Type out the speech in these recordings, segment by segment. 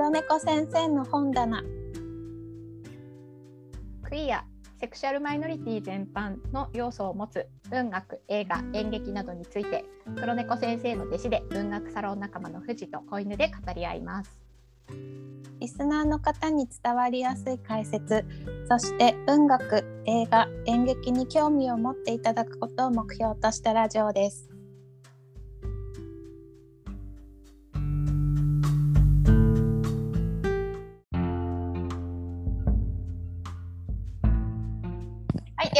黒猫先生の本棚。クイア。セクシャルマイノリティ全般の要素を持つ文学映画演劇などについて黒猫先生の弟子で文学サロン仲間の藤と子犬で語り合います。リスナーの方に伝わりやすい解説そして文学映画演劇に興味を持っていただくことを目標としたラジオです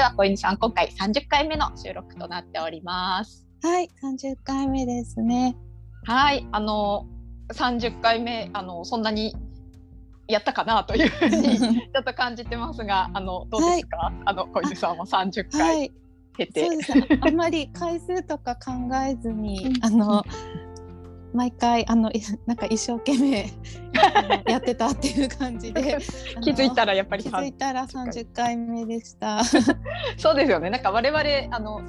では小犬さん今回30回目の収録となっております。はい30回目ですね。はいあの30回目あのそんなにやったかなというふうに ちょっと感じてますがあのどうですか、はい、あの小泉さんも30回経て、はい、あんまり回数とか考えずにあの毎回あの なんか一生懸命 やってたっていう感じで 気づいたらやっぱり気づいたら30回目でした。そうですよね。なんか我々あの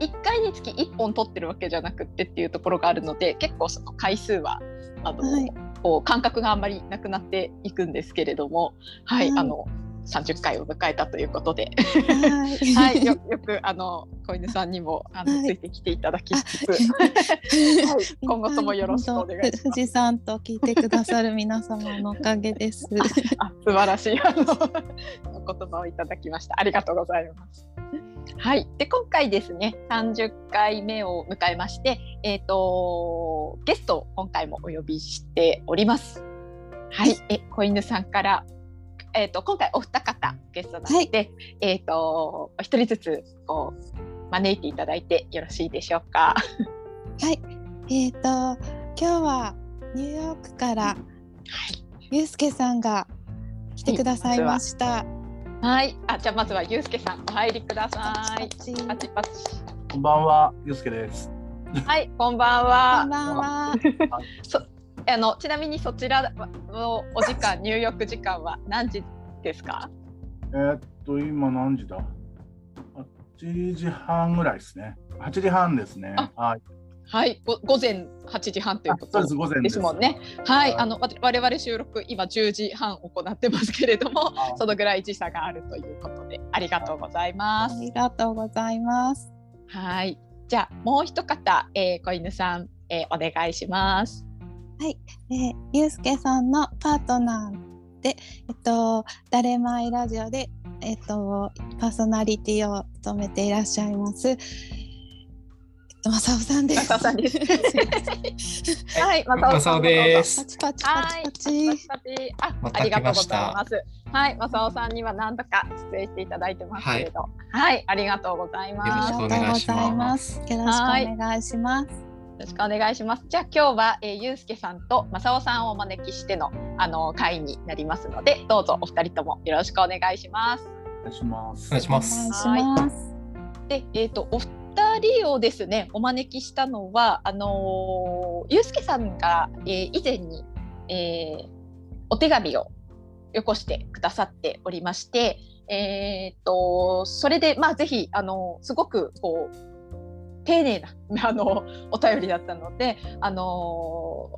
1回につき1本取ってるわけじゃなくてっていうところがあるので結構その回数はあの、はい、こう感覚があんまりなくなっていくんですけれども、はい、はい、あの30回を迎えたということで、はい、はい、よよくあの小犬さんにもあの、はい、ついてきていただきつつ、はい、今後ともよろしくお願いします。富士山と聞いてくださる皆様のおかげです。あ素晴らしいあのお言葉をいただきました。ありがとうございます。はい、で今回ですね30回目を迎えまして、えーと、ゲストを今回もお呼びしております。はい、え子犬さんからえーと、今回お二方ゲストなので、はい、えーと、お一人ずつこう招いていただいてよろしいでしょうか？はい、えっ、ー、と今日はニューヨークから、はい、ゆうすけさんが来てくださいました。はい、あじゃあまずはゆうすけさんお入りください。パチパチパチこんばんは、ゆうすけです。はい、こんばんは。こんばんは。そあのちなみにそちらのお時間入浴時間は何時ですか？えー、っと今何時だ？8時半ぐらいですね。8時半ですね。はい。はい。ご午前8時半ということです。もんね。はい、あの我々収録今10時半行ってますけれどもそのぐらい時差があるということでありがとうございます。ありがとうございます。はい。じゃあもう一方、えー、子犬さん、えー、お願いしますはい、えー、ゆうすけさんのパートナーで、えっと、だれまいラジオで、えっと、パーソナリティを務めていらっしゃいます。えっと、まさおさんです。まさおさんです。はい、まさおです。パチパチパチパチ。あ、ありがとうございます。はい、まさおさんには何度か出演していただいてますけれど、はい、はい、ありがとうございます。よろしくお願いします。よろしくお願いします。よろしくお願いします。じゃあ今日は、えー、ゆうすけさんとまさおさんをお招きしてのあの会になりますので、どうぞお二人ともよろしくお願いします。お願いします。お願いします。はい。で、えっ、ー、とお二人をですねお招きしたのはあのー、ゆうすけさんが、えー、以前に、えー、お手紙をよこしてくださっておりまして、えっ、ー、とそれでまあぜひあのすごくこう丁寧なあのお便りだったので、あの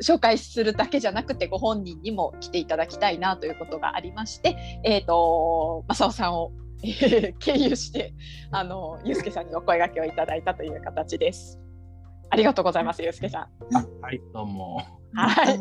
紹介するだけじゃなくてご本人にも来ていただきたいなということがありまして、えーと、正雄さんを、えー、経由してあのゆうすけさんにお声がけをいただいたという形です。ありがとうございます、ゆうすけさん。はいどうも。はい。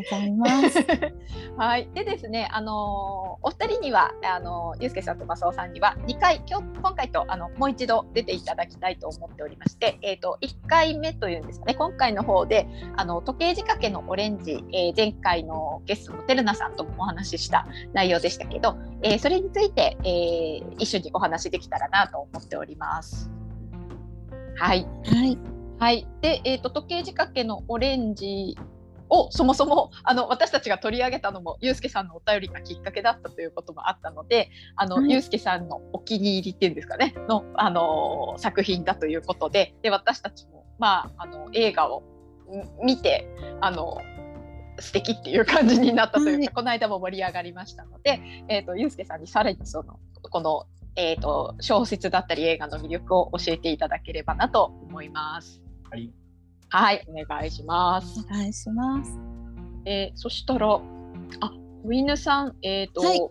はい。でですね、あのお二人にはあのゆうすけさんと正雄さんには2回今日今回とあのもう一度出ていただきたいと思っておりまして、えっ、ー、と1回目というんですかね、今回の方であの時計仕掛けのオレンジ、えー、前回のゲストのてるなさんともお話しした内容でしたけど、えー、それについて、えー、一緒にお話できたらなと思っております。はい。はい。はい。で、えっ、ー、と時計仕掛けのオレンジをそもそもあの私たちが取り上げたのもユうスケさんのお便りがきっかけだったということもあったのであの、はい、ユうスケさんのお気に入りっていうんですかねのあの作品だということでで私たちも、まあ、あの映画を見てあの素敵っていう感じになったというか、はい、この間も盛り上がりましたので、えーと、ユうスケさんにさらにそのこの、えーと小説だったり映画の魅力を教えていただければなと思います。はいはい、お願いします。お願いします。えー、そしたら、子犬さん、えっ、と、はい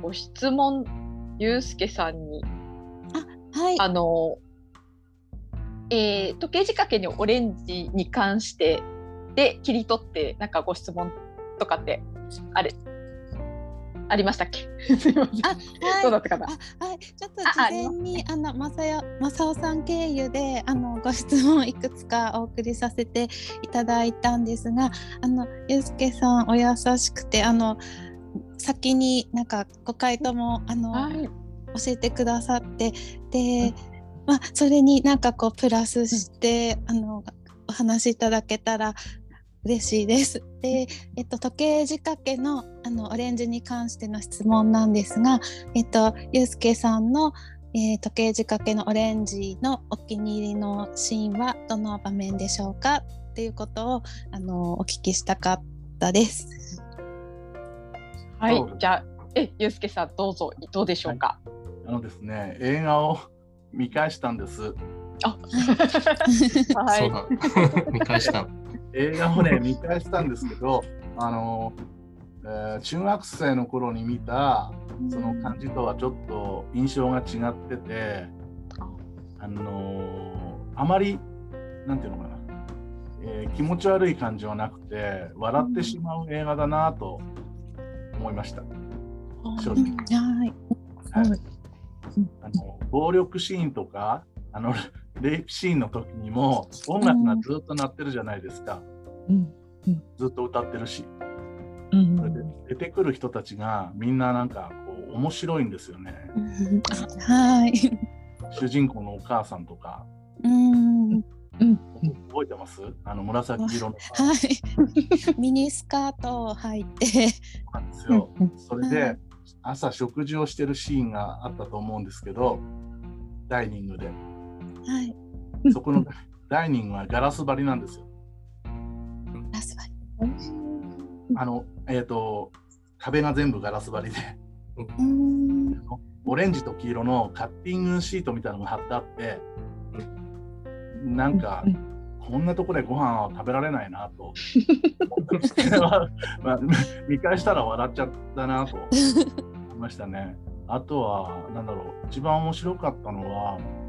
ご質問、ゆうすけさんに、はい。あの、えー、時計仕掛けにオレンジに関してで切り取って、なんかご質問とかって、あれ、ありましたっけ？すいません。あ、はい。どうだったかな？あ、はい。と事前にあのまさやまさおさん経由であのご質問いくつかお送りさせていただいたんですが、あのゆうすけさんお優しくてあの先になんかご回答もあの、はい。教えてくださってで、まあ、それになんかこうプラスして、あのお話しいただけたら嬉しいです。で、えっと、時計仕掛けのあのオレンジに関しての質問なんですが、えっと、ゆうすけさんの、えー時計仕掛けのオレンジのお気に入りのシーンはどの場面でしょうかっていうことをあのお聞きしたかったです。はいじゃあ、え、ゆうすけさん、どうぞ、どうでしょうか？あのですね、映画を見返したんです。あ、そう はい。だ。見返したの。映画をね、見返したんですけど、あの、えー中学生の頃に見たその感じとはちょっと印象が違ってて、あのあまり、なんていうのかな、えー気持ち悪い感じはなくて、笑ってしまう映画だなと思いました。正直。はい。はいあの暴力シーンとかあのレイプシーンの時にも音楽がずっと鳴ってるじゃないですか、うんずっと歌ってるし。うんそれで出てくる人たちがみんななんかこう面白いんですよね。はい。主人公のお母さんとか。うん。覚えてます？あの紫色のはい。ミニスカートを履いて。なんですよ。それで朝食事をしてるシーンがあったと思うんですけどダイニングではい。そこのダイニングはガラス張りなんですよラスバリ。あのえっ、と壁が全部ガラス張りでうん。オレンジと黄色のカッティングシートみたいなのが貼ってあって、なんか、こんなところでご飯は食べられないなと。まあ、見返したら笑っちゃったなと思いましたね。あとは、なんだろう、一番面白かったのは、うん、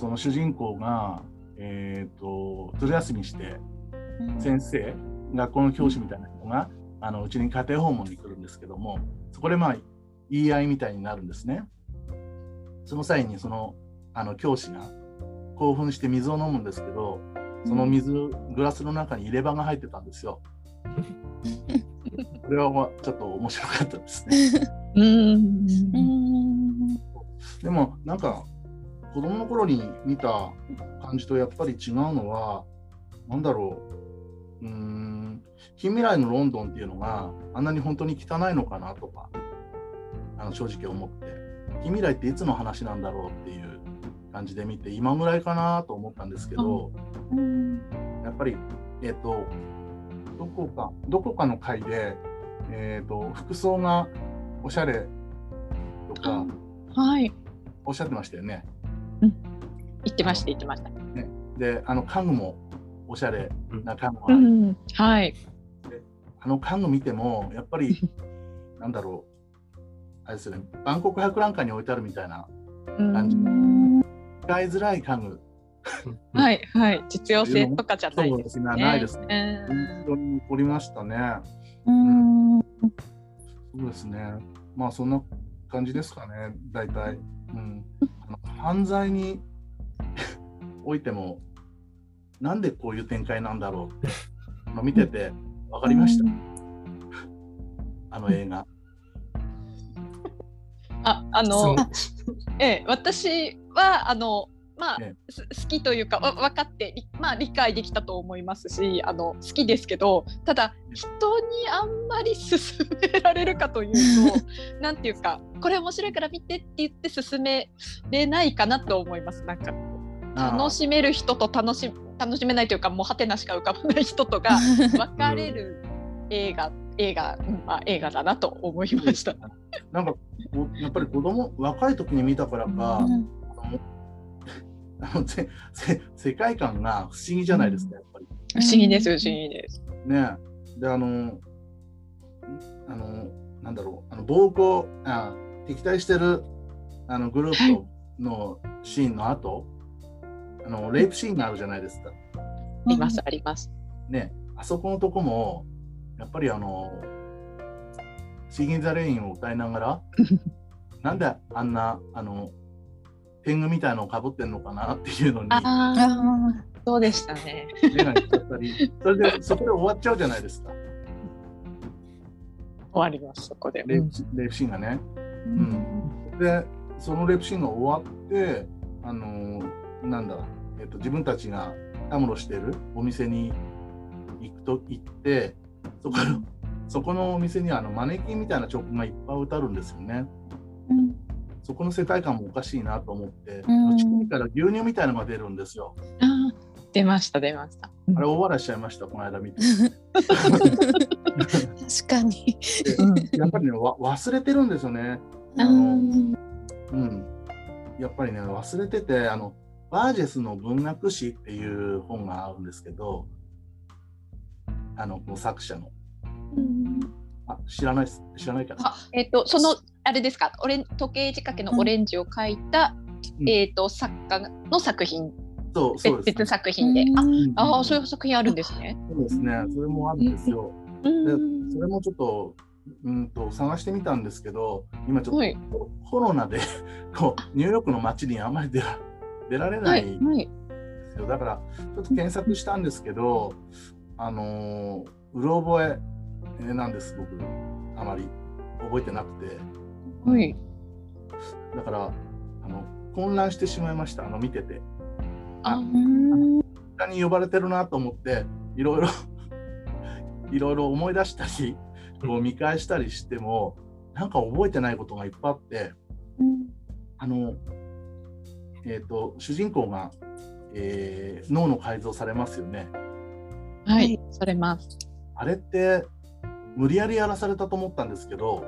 その主人公が、えっ、と、ずる休みして、先生、学校の教師みたいな人が、あのうちに家庭訪問に来るんですけども、そこでまあ言い合いみたいになるんですね。その際にそのあの教師が興奮して水を飲むんですけど、その水、グラスの中に入れ歯が入ってたんですよ。これはまあちょっと面白かったですね。でもなんか子供の頃に見た感じとやっぱり違うのはなんだろううーん近未来のロンドンっていうのがあんなに本当に汚いのかなとかあの正直思って近未来っていつの話なんだろうっていう感じで見て今ぐらいかなと思ったんですけど、うん。やっぱりえっ、とどこかどこかの回で、えー、と服装がおしゃれとかはい。おっしゃってましたよね。言ってました、言ってました。で、あの家具もおしゃれな家具が、うん。はい。あの家具見ても、やっぱり、なんだろう、あれですよね、バンコク博覧会に置いてあるみたいな、感じ使いづらい家具、はい、はい。実用性とかじゃないですそうですねね。ないですね。印象に残りましたね。うん。そうですね。まあ、そんな感じですかね、大体。うん、犯罪においても、なんでこういう展開なんだろうって、まあ、見てて分かりました、あの映画。あ、あの、ええ、私はあのまあ、好きというかわ分かってりまあ理解できたと思いますしあの好きですけどただ人にあんまり勧められるかというと なんていうかこれ面白いから見てって言って勧めれないかなと思いますなんか。楽しめる人と楽し楽しめないというかもうハテナしか浮かばない人とが 分かれる映画、映画、うんまあ、映画だなと思いました。なんかやっぱり子供若い時に見たからか、うん世界観が不思議じゃないですか、やっぱり。不思議です不思議です。ねで、あの、あの、なんだろう、あの暴行あ、敵対してるあのグループのシーンの後、あのレイプシーンがあるじゃないですか。あります、あります。ね、あそこのとこも、やっぱりあの、シーギン・ザ・レインを歌いながら、なんであんな、あの、天狗みたいのをかぶってんのかなっていうのに、ああそうでしたね。目がいっちゃったり、それでそこで終わっちゃうじゃないですか、終わります、そこで。レイプレイプシーンがね。うん、で、そのレイプシーンが終わって、あのなんだ、えっと、自分たちがたむろしてるお店に行くと行って、そこのそこのお店にはあのマネキンみたいな曲がいっぱい歌うんですよね。うんそこの世界観もおかしいなと思って、うん乳首から牛乳みたいなのが出るんですよ。出ました、出ました。あれ大笑いしちゃいました、この間見て。確かに。でやっぱりね、わ忘れてるんですよね。うあのんうん。やっぱりね、忘れてて、あの、バージェスの文学史っていう本があるんですけど、あの作者の。あ、知らないっす、知らないかな。あ、えっ、と、その、あれですか、オレン時計仕掛けのオレンジを描いた、うんえっ、と、作家の作品、そう、そうです、別作品で。あ、うんあー、そういう作品あるんですね。そうですね。それもあるんですよ。うんそれもちょっと、うんと探してみたんですけど、今ちょっと、はいコロナで こうニューヨークの街にあんまり出ら出られなはいい、はい。ですよ。だから、ちょっと検索したんですけど、あのーうろ覚ええーなんです、僕。あまり覚えてなくて。はい。だから、あの混乱してしまいました、あの見てて。あうん下に呼ばれてるなと思って、いろいろ、いろいろ思い出したり、こう見返したりしても、なんか覚えてないことがいっぱいあって、あの、えっ、と、主人公が、えー脳の改造されますよね。はい、されます。あれって、無理やりやらされたと思ったんですけど、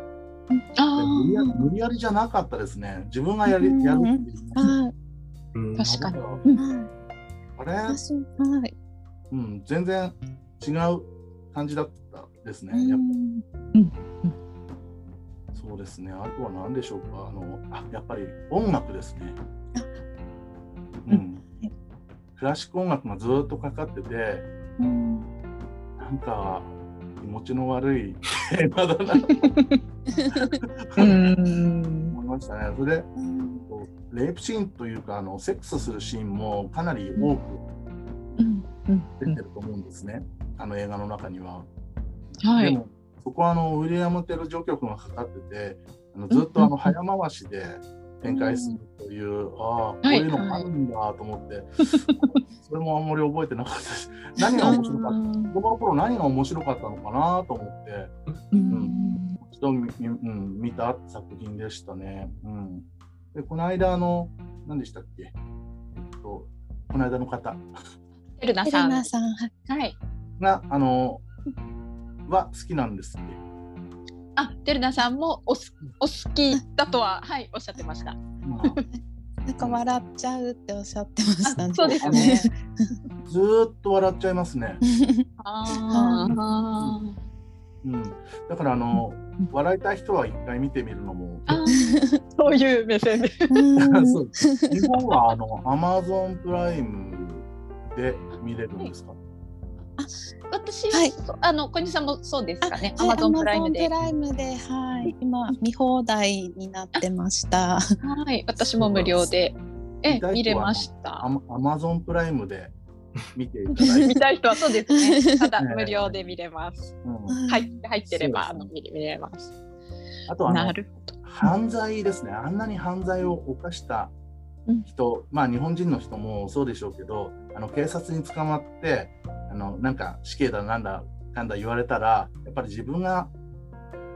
あ無理や無理やりじゃなかったですね。自分がやりうんやるっていう。はいうん確かにあれ、私はい。うん、全然違う感じだったですね。うやっぱんそうですね。あとは何でしょうか。あの、あ、やっぱり音楽ですね。うんはい。クラシック音楽がずっとかかってて、うんなんか気持ちの悪い映画 だな。思いましたね。それで、レイプシーンというか、あのセックスするシーンもかなり多く出てると思うんですね。あの映画の中には。はい。でも、そこはあのウィリアム・テル序曲がかかってて、あのずっとあの早回しで展開するという、ああ、こういうのがあるんだと思って、それもあんまり覚えてなかったし、何が面白かった、子供の頃何が面白かったのかなと思って、うん。一度見,、うん、見た作品でしたね。うん、で、この間あの、何でしたっけ、えっと、この間の方。エルナエさん。さん、はいはい。が、あの、は好きなんですって。あ、テルナさんもおすお好きだとは、はい、おっしゃってました。まあ なんか笑っちゃうっておっしゃってましたね。そうですね。ずーっと笑っちゃいますね。ああ。うん、だからあの、笑いたい人は一回見てみるのも。そういう目線で。日本はあの Amazon プライムで見れるんですか？私は、はいそあの小西さんもそうですかね。アはいマゾンプライムでプ。ライムで、はい、今見放題になってました。はい、私も無料で。え見れました？アマ Amazon プライムで見ていただい見て。たい人はそうですね。ただね無料で見れます。うんはい、入ってれば、あの見れ見れます。あとなるほど。犯罪ですね。あんなに犯罪を犯した人、まあ日本人の人もそうでしょうけど、あの警察に捕まって、あのなんか死刑だなんだかんだ言われたら、やっぱり自分が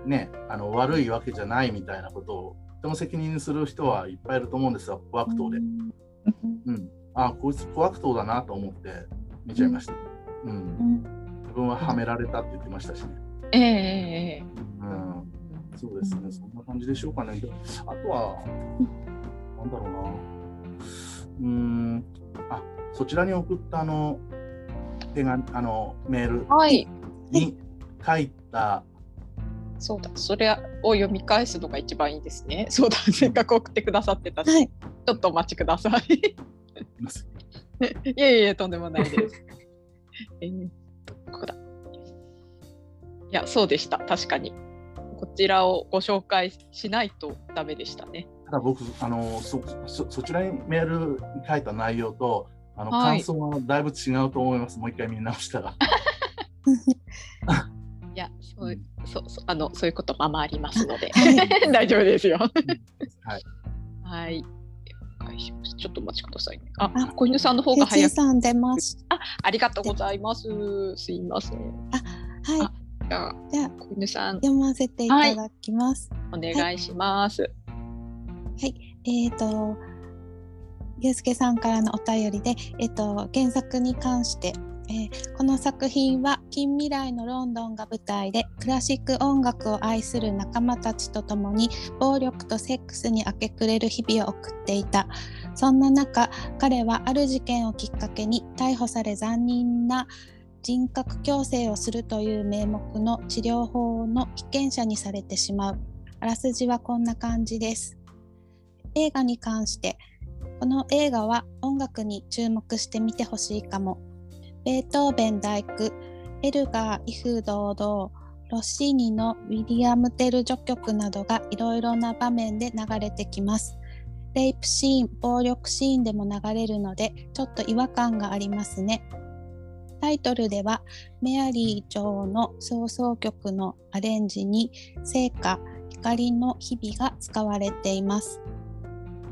ね、あの悪いわけじゃないみたいなことを人の責任にする人はいっぱいいると思うんですよ、小悪党で。うん。あこいつ小悪党だなと思って見ちゃいました。うん。うん自分ははめられたって言ってましたしね。ええうん。そうですね、そんな感じでしょうかね。であとは、なんだろうな。うーん、あそちらに送ったあの手紙あのメールえはい。に、書いたそうだ、それを読み返すのが一番いいですね。そうだ、せっかく送ってくださってたし、はい。ちょっとお待ちください。いやいや、とんでもないです。えー、ここだ。いや、そうでした。確かに。こちらをご紹介しないとダメでしたね。ただ僕あのそそそちらにメールに書いた内容とあの、はい感想はだいぶ違うと思います。もう一回見直したら。いや、そう、そう、あの、そういうことままありますので は、大丈夫ですよ。はい。はい。お願いしますちょっとお待ちくださいね。ああ、小犬さんの方ゆが早く。ちさん出ます。ありがとうございます。すいません。はじゃあ、い。じゃあ小犬さん、読ませていただきます。お願いします。えっ、と、ゆうすけさんからのお便りで、えっ、と、原作に関して、えーこの作品は近未来のロンドンが舞台でクラシック音楽を愛する仲間たちと共に暴力とセックスに明け暮れる日々を送っていた。そんな中彼はある事件をきっかけに逮捕され残忍な人格矯正をするという名目の治療法の被験者にされてしまう。あらすじはこんな感じです。映画に関してこの映画は音楽に注目してみてほしいかも。ベートーベン大工エルガー威風堂々ロッシーニのウィリアム・テル序曲などがいろいろな場面で流れてきます。レイプシーン暴力シーンでも流れるのでちょっと違和感がありますね。タイトルではメアリー女王の葬送曲のアレンジに聖歌怒りの日が使われています。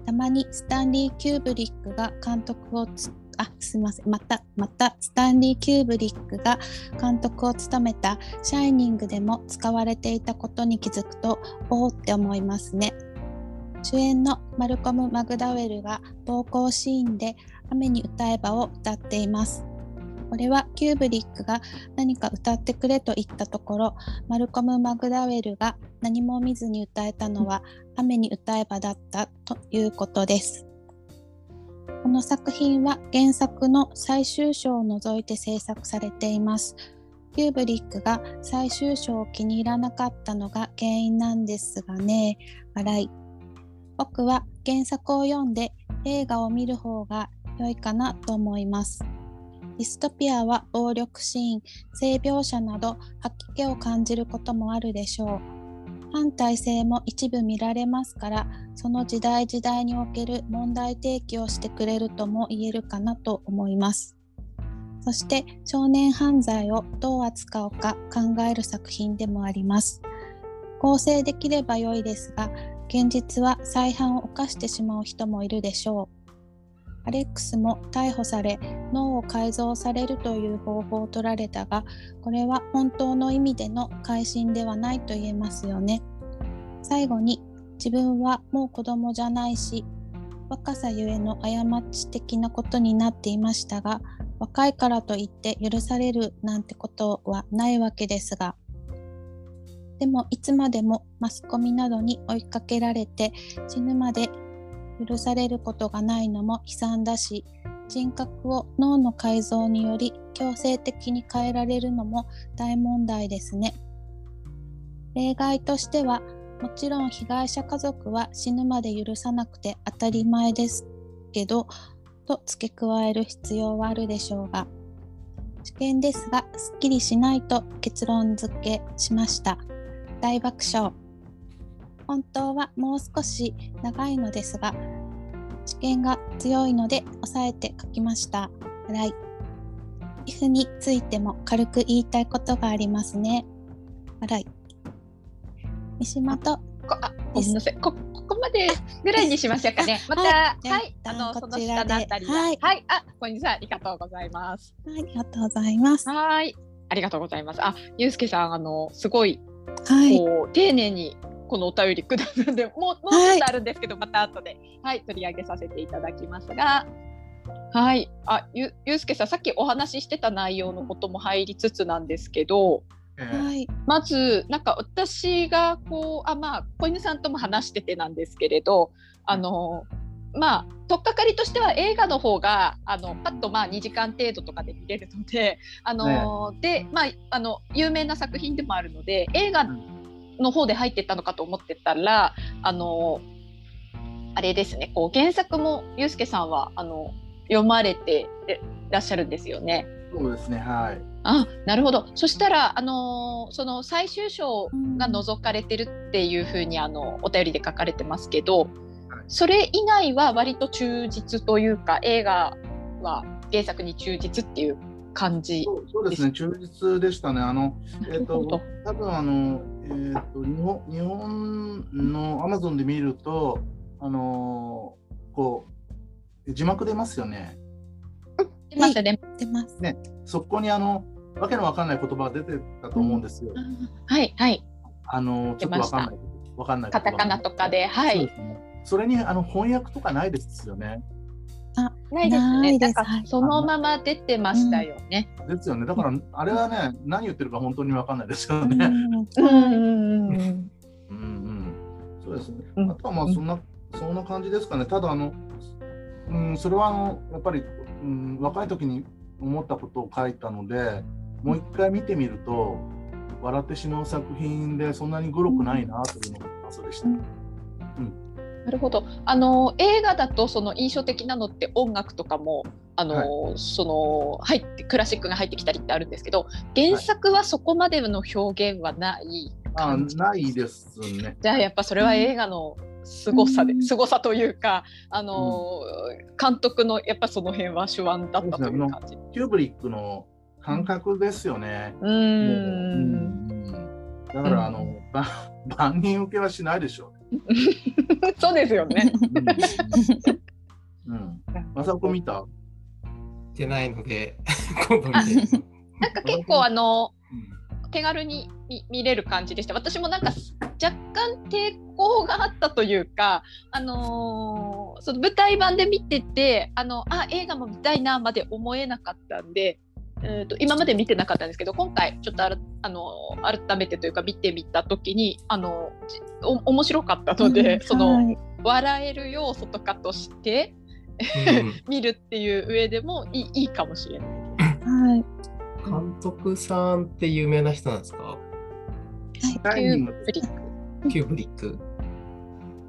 たまにスタンリー・キューブリックが監督をつあすみません。またまたスタンリー・キューブリックが監督を務めた「シャイニング」でも使われていたことに気づくとおおって思いますね。主演のマルコム・マクダウェルが暴行シーンで「雨に歌えば」を歌っています。これはキューブリックが何か歌ってくれと言ったところマルコム・マクダウェルが何も見ずに歌えたのは雨に歌えばだったということです。この作品は原作の最終章を除いて制作されています。キューブリックが最終章を気に入らなかったのが原因なんですがね、笑い。僕は原作を読んで映画を見る方が良いかなと思います。ディストピアは暴力シーン、性描写など吐き気を感じることもあるでしょう。反体制も一部見られますから、その時代時代における問題提起をしてくれるとも言えるかなと思います。そして少年犯罪をどう扱うか考える作品でもあります。構成できれば良いですが、現実は再犯を犯してしまう人もいるでしょう。アレックスも逮捕され脳を改造されるという方法を取られたがこれは本当の意味での改心ではないと言えますよね。最後に自分はもう子供じゃないし若さゆえの過ち的なことになっていましたが若いからといって許されるなんてことはないわけですが。でもいつまでもマスコミなどに追いかけられて死ぬまで許されることがないのも悲惨だし人格を脳の改造により強制的に変えられるのも大問題ですね。例外としてはもちろん被害者家族は死ぬまで許さなくて当たり前ですけどと付け加える必要はあるでしょうが試験ですがすっきりしないと結論付けしました大爆笑本当はもう少し長いのですが試験が強いので抑えて書きました。笑い。if についても軽く言いたいことがありますね。笑い。三島と。こあごめんなさい。こここまでぐらいにしましょうかね。また、はい、はい、あのこちらで。ははい。はい、あ、小西さんありがとうございます。ありがとうございます。ははい、ありがとうございます。あ、ゆうすけさんあのすごいい。こう丁寧にこのお便りくださるんで、もうもうちょっとあるんですけど、また後ではい取り上げさせていただきます。が。はい、あゆゆうすけさんさっきお話ししてた内容のことも入りつつなんですけど、えーはい。まずなんか私がこうあまあ小犬さんとも話しててなんですけれどあのまあ取っかかりとしては映画の方があのパッとまあ2時間程度とかで見れるのであの、でまああの有名な作品でもあるので映画の方で入ってったのかと思ってたらあのあれですねこう原作もユうスケさんはあの読まれてらっしゃるんですよね。そうですねはい。あなるほど。そしたら、あのその最終章が除かれてるっていうふうにあのお便りで書かれてますけど、それ以外は割と忠実というか映画は原作に忠実っていう感じそうですね忠実でしたね。あのえっ、ー、と多分あのえっ、ー、と日本日本のアマゾンで見るとあのこう字幕出ますよね。出ますね。出ます。ね、そこにあのわけのわかんない言葉が出てたと思うんですよ。うん、はいはい。あのちょっとわかんないわかんないカタカナとかで、はい。そ、ね,、れにあの翻訳とかないですよね。あないですね。なんかそのまま出てましたよね。ですよね。だからあれはね何言ってるか本当にわかんないですからね。うんうんうんそうですね。あとはまあそんな、そんな感じですかね。ただあの、うん、それはあのやっぱり、うん、若い時に思ったことを書いたので、もう一回見てみると笑ってしまう作品でそんなにグロくないなというのがそうでした。うんなるほど。あの映画だとその印象的なのって音楽とかもあの、はい、その入ってクラシックが入ってきたりってあるんですけど原作はそこまでの表現はない感じ、はい、あないですね。じゃあやっぱそれは映画の凄さで、うん、凄さというかあの、うん、監督のやっぱその辺は手腕だったという感じ。キューブリックの感覚ですよね。うん。だからあの、万人受けはしないでしょう。そうですよね。うん。まさこ見た？てないので 今度見て。なんか結構あの。手軽に見れる感じでした私もなんか若干抵抗があったというか、あのー、その舞台版で見ててあのあ映画も見たいなまで思えなかったんでえーと、今まで見てなかったんですけど今回ちょっとあらあの改めてというか見てみた時にあのお面白かったので、うん、その、はい、笑える要素とかとして、うん、見るっていう上でもいいいいかもしれない。はい、監督さんって有名な人なんですか、はい、キューブリック。キューブリック。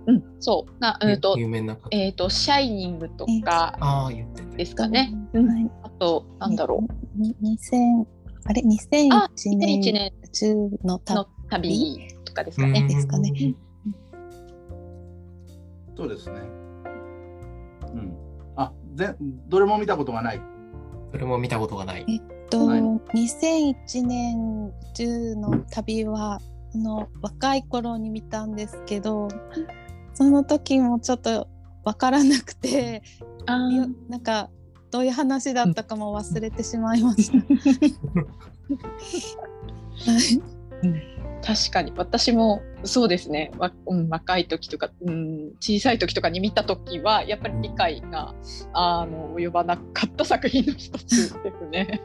うん、そう。な、えっ、と、有名なえっ、と、シャイニングとか。ああ、言ってですかね。うん、あと、なんだろう。二千、あれ、二千一年。年宇宙の旅？とかですかね。ですかね。そうですね。うん。あ、ぜ、どれも見たことがない。どれも見たことがない。えっと、二千一年中の旅は。の若い頃に見たんですけどその時もちょっと分からなくてなんかどういう話だったかも忘れてしまいました。はい、確かに。私もそうですね、うん、若い時とか、うん、小さい時とかに見た時はやっぱり理解があの及ばなかった作品の一つですね。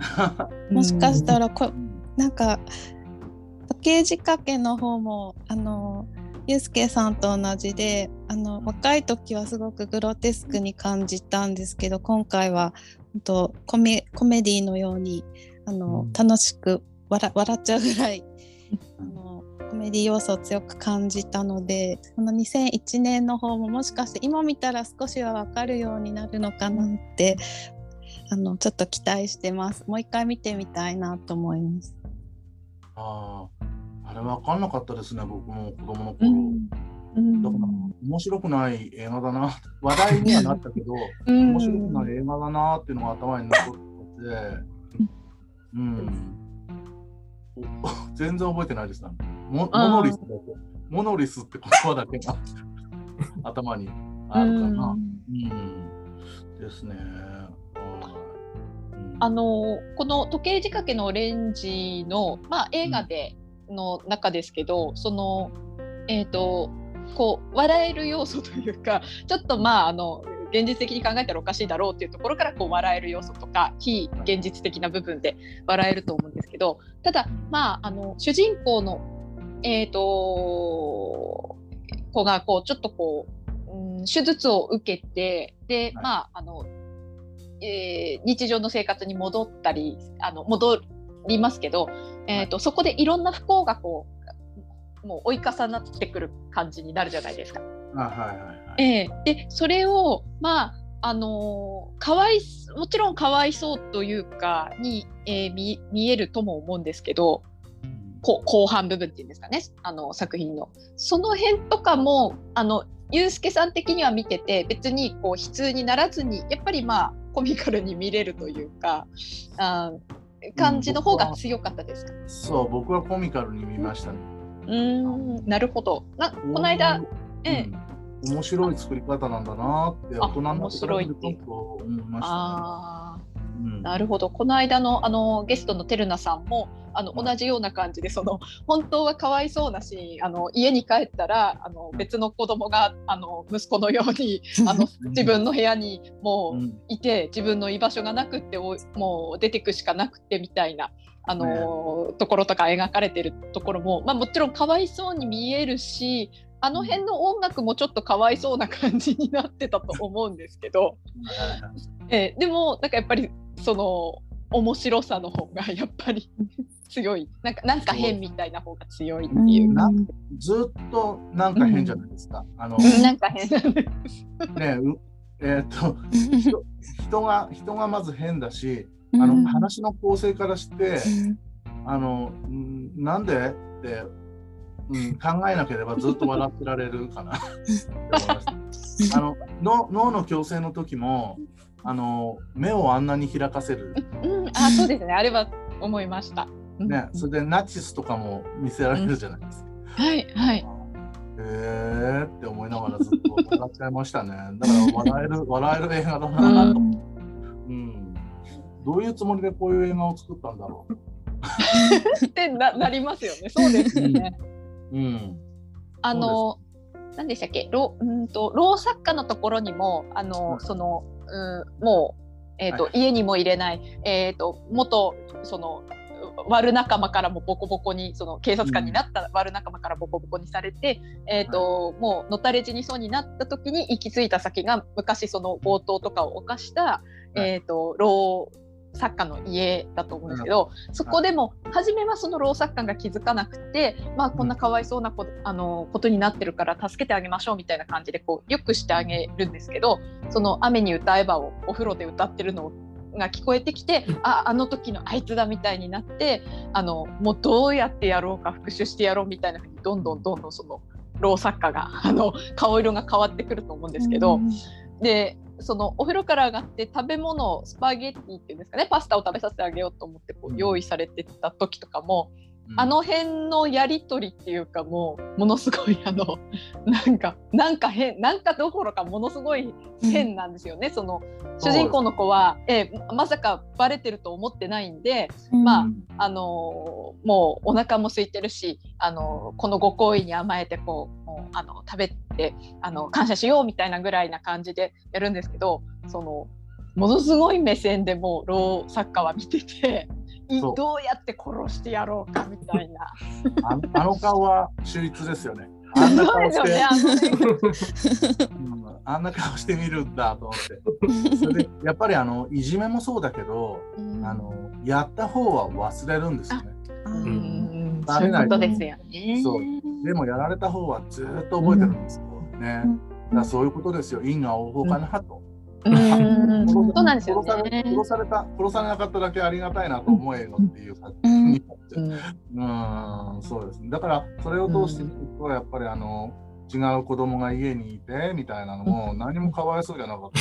もしかしたらこなんか時計仕掛けの方もあのユースケさんと同じであの若い時はすごくグロテスクに感じたんですけど今回は本当コメコメディのようにあの、うん、楽しく笑笑っちゃうぐらい あのコメディ要素を強く感じたのでこの2001年の方ももしかして今見たら少しは分かるようになるのかなってあのちょっと期待してます。もう一回見てみたいなと思います。あれ分かんなかったですね、僕も子供の頃。うん、だから面白くない映画だな、話題にはなったけど、うん、面白くない映画だなっていうのが頭に残ってて、うん、全然覚えてないですね。モモノリスだと、モノリスって言葉だけが 頭にあるかな。うん、ですね。あのこの時計仕掛けのオレンジの、まあ、映画での中ですけど、そのえっ、ー、とこう笑える要素というか ちょっとまああの現実的に考えたらおかしいだろうっていうところからこう笑える要素とか非現実的な部分で笑えると思うんですけどただまああの主人公のえっ、ー、と子がこうちょっとこう、うん、手術を受けてで、はい。まああの、えー日常の生活に戻ったりあの戻りますけど、えーとそこでいろんな不幸がこうもう追い重なってくる感じになるじゃないですか。あはいはいはい。えーでそれをまああのーかわいもちろんかわいそうというかに、えー見見えるとも思うんですけどこ後半部分っていうんですかね。あの作品の。その辺とかもあのユースケさん的には見てて別にこう悲痛にならずにやっぱりまあコミカルに見れるというかあ感じの方が強かったですか、そう、僕はコミカルに見ましたね。うーんなるほどなこの間、ええうん、面白い作り方なんだなって、あ大人になって面白いって思いました、ね。なるほど。この間のあのゲストのてるなさんもあのはい。同じような感じでその本当はかわいそうなシーンあの家に帰ったらあの別の子供があの息子のように あの自分の部屋にもううん。いて自分の居場所がなくっておもう出てくしかなくってみたいな。あのところとか描かれてるところも、まあ、もちろんかわいそうに見えるしあの辺の音楽もちょっとかわいそうな感じになってたと思うんですけど、えーでもなんかやっぱりその面白さの方がやっぱり強い。なんかなんか変みたいな方が強いっていうか、なずっとなんか変じゃないですか。あのうんなんか変なんです。ねうえーっと人人が人がまず変だし、あの話の構成からして、あのんなんで？って、うん、考えなければずっと笑ってられるかな。って思いました。あの脳脳の矯正の時もあの目をあんなに開かせる、うん、あそうですねあれは思いました。うんね、それでナチスとかも見せられるじゃないですか。はいはい。へーって思いながらずっと笑っちゃいましたね。だから笑える 笑える映画だなと、うん。どういうつもりでこういう映画を作ったんだろ ってななりますよね。そうですよね。う。うん。あの何でしたっけ？ろうんと老作家のところにもあの、はいそのうんもうえっ、と、は家にも入れないえっ、と元その悪仲間からもボコボコにその警察官になった悪仲間からボコボコにされて、えーともうのたれ死にそうになった時に行き着いた先が昔その強盗とかを犯した、い。えー、と老作家の家だと思うんですけど、そこでも初めはその老作家が気づかなくて、まあ、こんなかわいそうなこ,、あのことになってるから助けてあげましょうみたいな感じでこうよくしてあげるんですけどその「雨に歌えば」をお風呂で歌ってるのが聞こえてきてああの時のあいつだみたいになってあのもうどうやってやろうか復讐してやろうみたいなふうにどんどんどんどんその老作家があの顔色が変わってくると思うんですけど。でそのお風呂から上がって食べ物スパゲッティっていうんですかねパスタを食べさせてあげようと思ってこう用意されてた時とかも、あの辺のやり取りっていうかもうものすごいあの なんかなんか変なんかどころかものすごい変なんですよね、その主人公の子は、ええまさかバレてると思ってないんで、まあうん。あのーもうお腹も空いてるし、あのーこのご好意に甘えてこうあの食べてあの感謝しようみたいなぐらいな感じでやるんですけどそのものすごい目線でもう老作家は見ててどうやって殺してやろうかみたいな。ああの顔は秀逸ですよね。あんな顔して、そうですよねあのねうんあんな顔してみるんだと思って。それでやっぱりあのいじめもそうだけど、あのやった方は忘れるんですよね。うんバそういうレないとことですよね。そうでもやられた方はずっと覚えてるんですよね。うんだそういうことですよ。因果応報かなと。うんそうなんですよ殺されね。殺された殺されなかっただけありがたいなと思えよっていう作品になってうんうん、そうですね。だから、それを通してみると、やっぱりあの、違う子供が家にいてみたいなのも、何もかわいそうじゃなかった。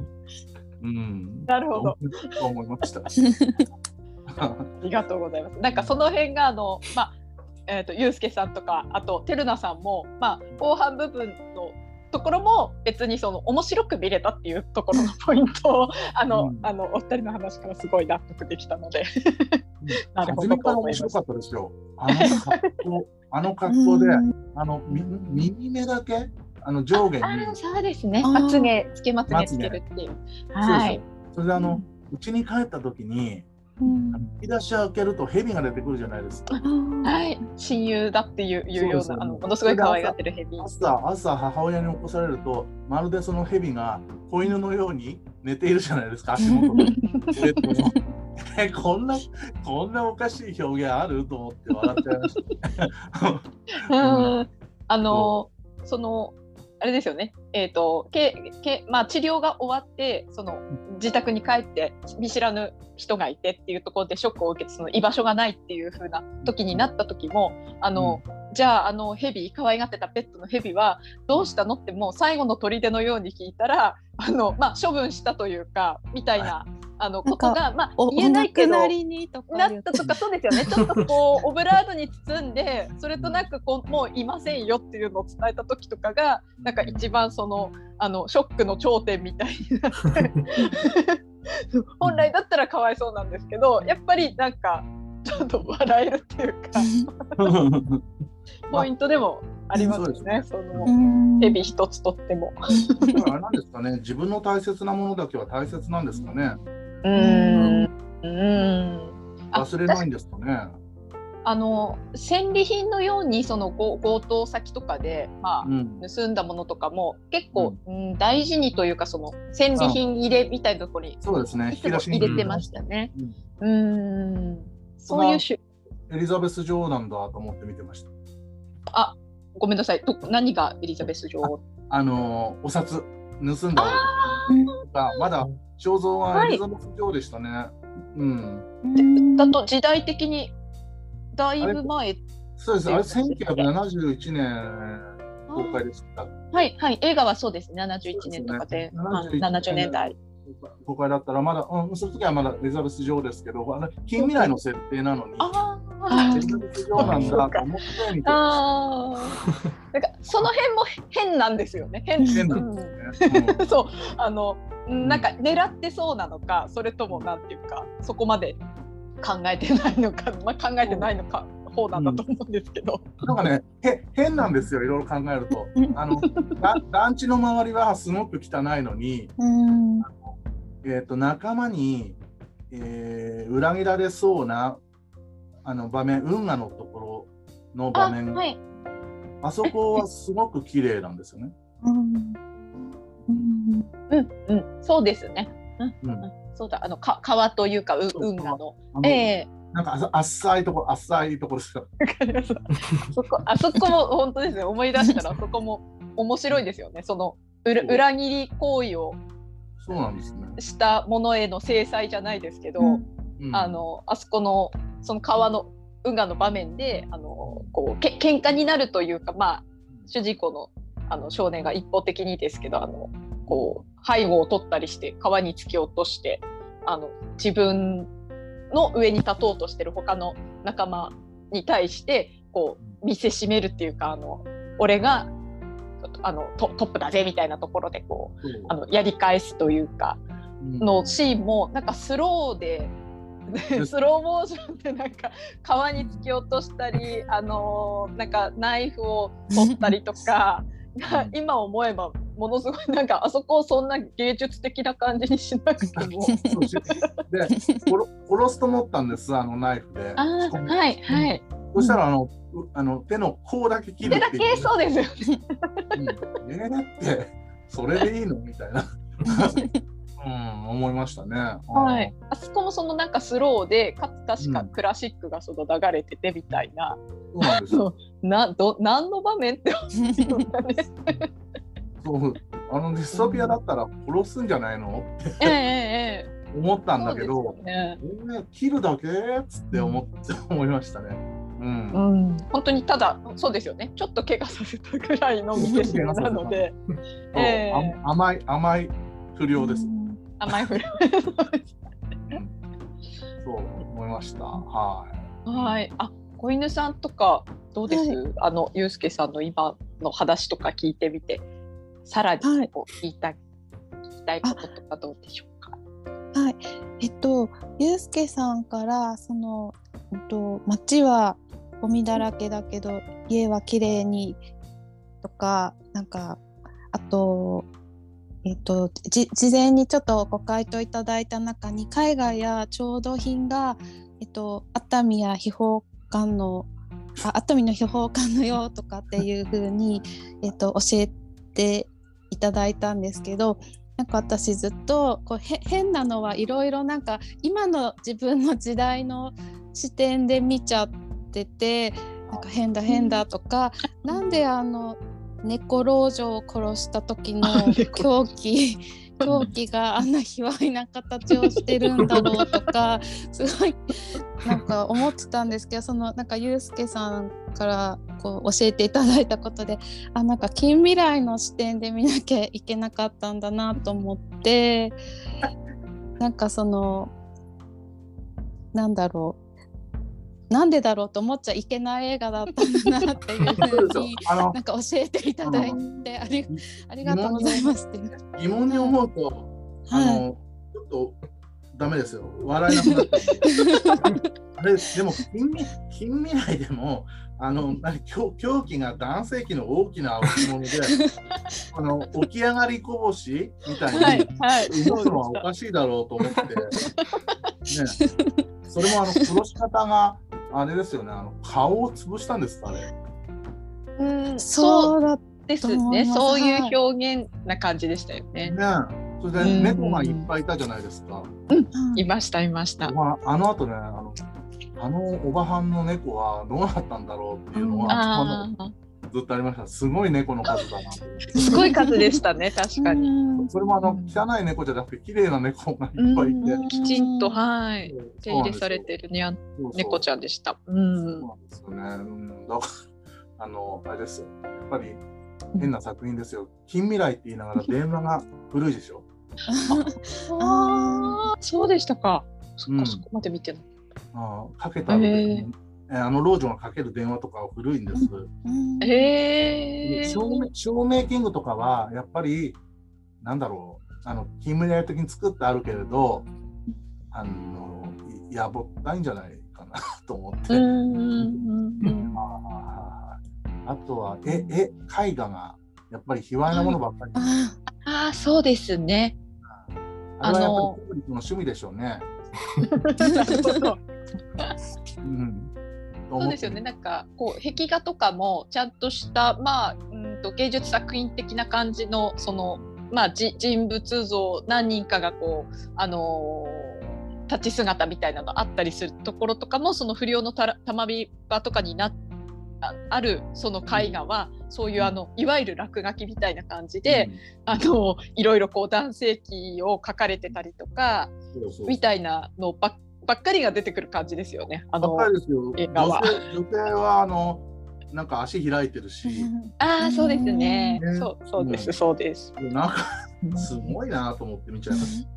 うん。なるほど。と思いました。ありがとうございます。なんかその辺があのまあえっ、とゆうすけさんとかあとてるなさんもまあ後半部分のところも別にその面白く見れたっていうところのポイントをあの、うん。あのお二人の話からすごい納得できたので。なるほど初めから面白かったですよ。あの格好、あの格好で、あの、み右目だけ、あの上下に、あそうですね。まつげつけまつげつけるっていう。はい。それであの、うちに帰った時に、うん引き出し開けると蛇が出てくるじゃないですか。はい、親友だっていういうようなあのものすごい可愛がってるヘビ。朝朝母親に起こされるとまるでその蛇が子犬のように寝ているじゃないですか足元で。で えこんなこんなおかしい表現あると思って笑っちゃいました。うんあのそのあれですよね。えっ、とけけまあ治療が終わってその自宅に帰って見知らぬ人がいてっていうところでショックを受けてその居場所がないっていうふうな時になった時もあの、じゃああのヘビ可愛がってたペットのヘビはどうしたのってもう最後の砦のように聞いたらあのまあ処分したというかみたいな。あのことがまあお言えないけどなったとかそうですよね ちょっとこうオブラートに包んでそれとなくこうもういませんよっていうのを伝えた時とかがなんか一番そのあのショックの頂点みたいになって 本来だったらかわいそうなんですけどやっぱりなんかちょっと笑えるっていうか ポイントでもありますよね。そのうん。ヘビ一つとっても。あれなんですかね自分の大切なものだけは大切なんですかね？うーん。うん。あ忘れないんですかね？あの戦利品のようにその強強盗先とかで、まあうん。盗んだものとかも結構、うん。大事にというかその戦利品入れみたいなところにそうですね。入れてましたね。うん。うんそういう種エリザベス女王なんだと思って見てました。あごめんなさいど何がエリザベス女王？あのーお札盗んだがまだ肖像はエリザベス女王でしたね。うん。うんだと時代的にだいぶ前そうです。あれそうです1971年公開でした。はいはい映画はそうですね71年とかで、ですねはい70年代。公開だったらまだ、うん、その時はまだエリザベス女王ですけど、あの近未来の設定なのに、あエリザベス女王なんだと思って見てまあー。なんかその辺も変なんですよね。変。変なんうんすね。うん。そう。あのうんなんか狙ってそうなのかそれともなんていうかそこまで考えてないのか、まあ、考えてないのか方なんだと思うんですけど、なんかね、へ変なんですよ、いろいろ考えると。あの ラ団地の周りはすごく汚いのに、うんえー、と仲間に、えー裏切られそうなあの場面、運河のところの場あ面、はい。あそこはすごく綺麗なんですよね。うん。うん。うん。うん。そうですね、うん。うん。うんそうだ。あのか川というか運河の。ええ。なんかあそ浅いところ、浅いところですかそこあそこも本当ですね。思い出したらあそこも面白いですよね。その裏裏切り行為をそうなんですね。したものへの制裁じゃないですけど、うんうんあのあそこのその川の運河の場面であのこうけ喧嘩になるというかまあ主人公のあの少年が一方的にですけどあのこう背後を取ったりして川に突き落としてあの自分の上に立とうとしてる他の仲間に対してこう見せしめるっていうかあの俺があのトトップだぜみたいなところでこうそうあのやり返すというかうん。のシーンもなんかスローで。スローモーションでなんか川に突き落としたり、あのーなんかナイフを取ったりとかが今思えばものすごいなんかあそこをそんな芸術的な感じにしなくても。で殺殺すと思ったんです、あのナイフで。はいはい。そしたらあの、うあの手の甲だけ切る手だけそうですよ。ねうん。えーって、それでいいのみたいな、うん、思いましたね。はい、あそこもそのなんかスローでかつ確かうん。クラシックがその流れててみたいな、そうなんですよ。など何の場面って思うようなね そうあのディストピアだったら殺すんじゃないの？ってええええ思ったんだけどね。えー切るだけ？っつって思って思いましたね。うん。うん、本当にただそうですよね。ちょっと怪我させたぐらいの見てしまなので。甘い甘い不良です。甘いフレそう思いました。ははい。あ子犬さんとかどうです、はあのゆうすけさんの今の話とか聞いてみてさらはい。にこう聞いた、聞きたいこととかどうでしょうか？はい、えっと、ゆうすけさんから、その、えっと、街はゴミだらけだけど、家は綺麗にとか、なんか、あと、えっと、じ事前にちょっとご回答いただいた中に海外や調度品が、えっと、熱海や秘宝館のあ熱海の秘宝館のよとかっていう風に、えっと、教えていただいたんですけどなんか私ずっとこうへ変なのはいろいろなんか今の自分の時代の視点で見ちゃっててなんか変だ変だとか、なんであの猫老女を殺した時の狂気狂気があんな卑猥な形をしてるんだろうとかすごいなんか思ってたんですけどそのなんかゆうすけさんからこう教えていただいたことであなんか近未来の視点で見なきゃいけなかったんだなと思ってなんかそのなんだろう。なんでだろうと思っちゃいけない映画だったんだなっていうふうになんか教えていただいてありありがとうございますって。疑問に思うと、あはい。のちょっとダメですよ。笑えなくなってあれでも近未近未来でもあの何狂狂気が男性器の大きな置物で あの起き上がりこぼしみたいに、はいはい。動くのはおかしいだろうと思って、ね、それもあの殺し方があれですよね。あの顔を潰したんですかね。うんそうだですね。そういう表現な感じでしたよね。ね。それで猫がいっぱいいたじゃないですか。いましたいました。まあ、あの後ねあのあのおばはんの猫はどうなったんだろうっていうのうん。が、ああずっとありました。すごい猫の数だな。すごい数でしたね確かに。うん。それもあの汚い猫じゃなくて綺麗な猫がいっぱいいて、うん。きちんとはい。手入れされてるにゃんそうそう。猫ちゃんでした。うそうんなんですよね、うん、だからあのあれですよ。やっぱり変な作品ですよ。近未来って言いながら電話が古いでしょ。ああそうでしたか。そっうん。かそこまで見てないああかけたあるへええあの老女がかける電話とかは古いんです、え照明照明キングとかはやっぱりなんだろうあの近未来的に作ってあるけれどあのいやぼったいんじゃないかなと思って、うんうんうんうん。ああとは絵絵絵画がやっぱり卑猥なものばっかり、あああそうですね。あれはやっぱりクーブリックの趣味でしょうね。なるほどうん、そうですよね。なんかこう壁画とかもちゃんとしたまあうんと芸術作品的な感じのそのまあじ人物像何人かがこうあのー立ち姿みたいなのあったりするところとかもその不良のたら玉火場とかになああるその絵画はそういうあのいわゆる落書きみたいな感じで、あのいろいろこう男性器を描かれてたりとかみたいなのばっばっかりが出てくる感じですよね。あの。映画は女性はあのなんか足開いてるし、ああそうですね。ねそうそうです、うんそうです。なんかすごいなと思って見ちゃいました。いや